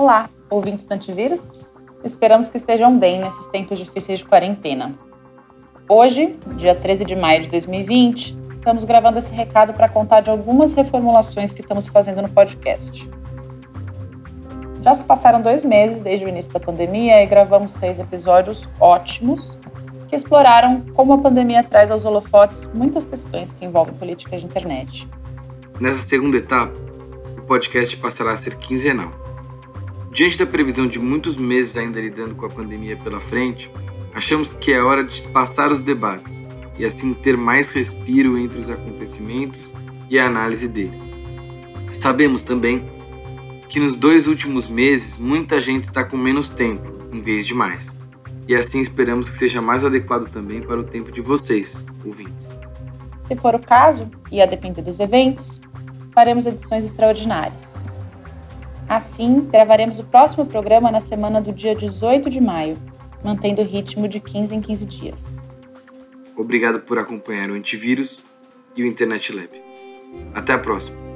Olá, ouvintes do Antivírus? Esperamos que estejam bem nesses tempos difíceis de quarentena. Hoje, dia 13 de maio de 2020, estamos gravando esse recado para contar de algumas reformulações que estamos fazendo no podcast. Já se passaram dois meses desde o início da pandemia e gravamos seis episódios ótimos que exploraram como a pandemia traz aos holofotes muitas questões que envolvem políticas de internet. Nessa segunda etapa, o podcast passará a ser quinzenal. Diante da previsão de muitos meses ainda lidando com a pandemia pela frente, achamos que é hora de passar os debates e assim ter mais respiro entre os acontecimentos e a análise deles. Sabemos também que nos dois últimos meses muita gente está com menos tempo em vez de mais. E assim esperamos que seja mais adequado também para o tempo de vocês, ouvintes. Se for o caso, e a depender dos eventos, faremos edições extraordinárias. Assim, gravaremos o próximo programa na semana do dia 18 de maio, mantendo o ritmo de 15 em 15 dias. Obrigado por acompanhar o Antivírus e o Internet Lab. Até a próxima!